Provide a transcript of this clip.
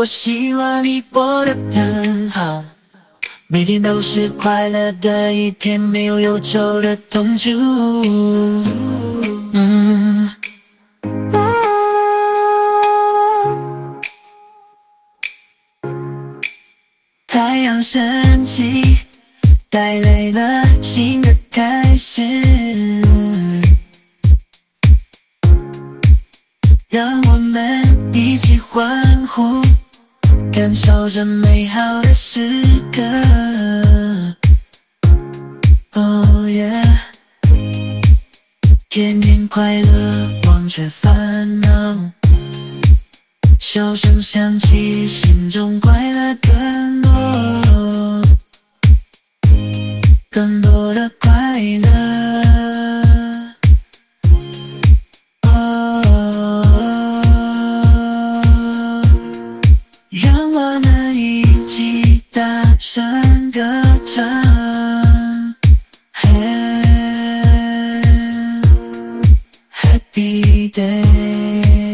我希望你过得很好，每天都是快乐的一天，没有忧愁的痛楚。太阳升起，带来了新的开始，让我们一起欢呼。感受着美好的时刻，Oh yeah，天天快乐，忘却烦恼，笑声响起，心中快乐更多，更多让我们一起大声歌唱 happy day.